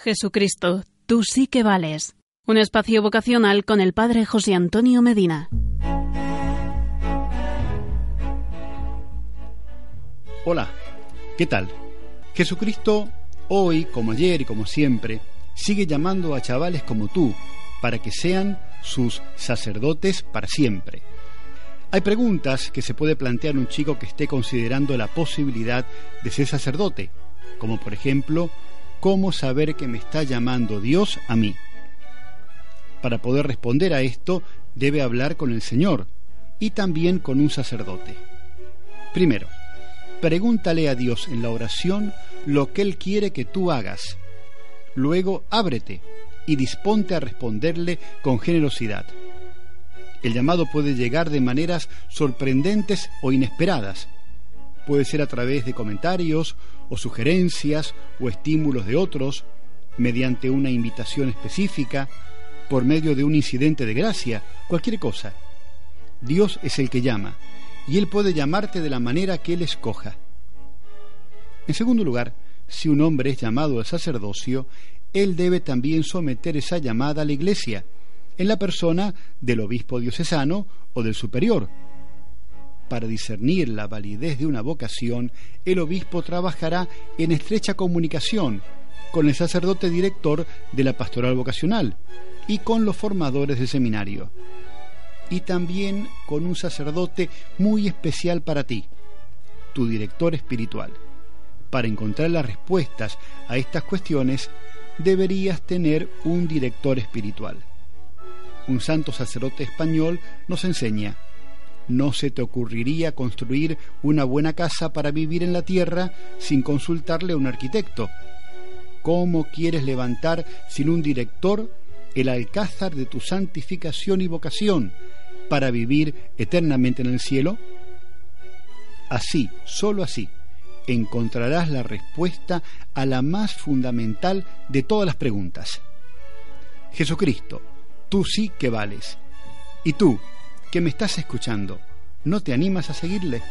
Jesucristo, tú sí que vales. Un espacio vocacional con el Padre José Antonio Medina. Hola, ¿qué tal? Jesucristo, hoy, como ayer y como siempre, sigue llamando a chavales como tú para que sean sus sacerdotes para siempre. Hay preguntas que se puede plantear un chico que esté considerando la posibilidad de ser sacerdote, como por ejemplo, ¿cómo saber que me está llamando Dios a mí? Para poder responder a esto, debe hablar con el Señor y también con un sacerdote. Primero, pregúntale a Dios en la oración lo que Él quiere que tú hagas. Luego, ábrete y disponte a responderle con generosidad. El llamado puede llegar de maneras sorprendentes o inesperadas. Puede ser a través de comentarios o sugerencias o estímulos de otros, mediante una invitación específica, por medio de un incidente de gracia, cualquier cosa. Dios es el que llama, y Él puede llamarte de la manera que Él escoja. En segundo lugar, si un hombre es llamado al sacerdocio, él debe también someter esa llamada a la Iglesia, en la persona del obispo diocesano o del superior. Para discernir la validez de una vocación, el obispo trabajará en estrecha comunicación con el sacerdote director de la pastoral vocacional y con los formadores del seminario. Y también con un sacerdote muy especial para ti, tu director espiritual. Para encontrar las respuestas a estas cuestiones, deberías tener un director espiritual un santo sacerdote español, nos enseña, no se te ocurriría construir una buena casa para vivir en la tierra sin consultarle a un arquitecto. ¿Cómo quieres levantar sin un director el alcázar de tu santificación y vocación para vivir eternamente en el cielo? Así, sólo así, encontrarás la respuesta a la más fundamental de todas las preguntas. Jesucristo, tú sí que vales. Y tú, que me estás escuchando, ¿no te animas a seguirle?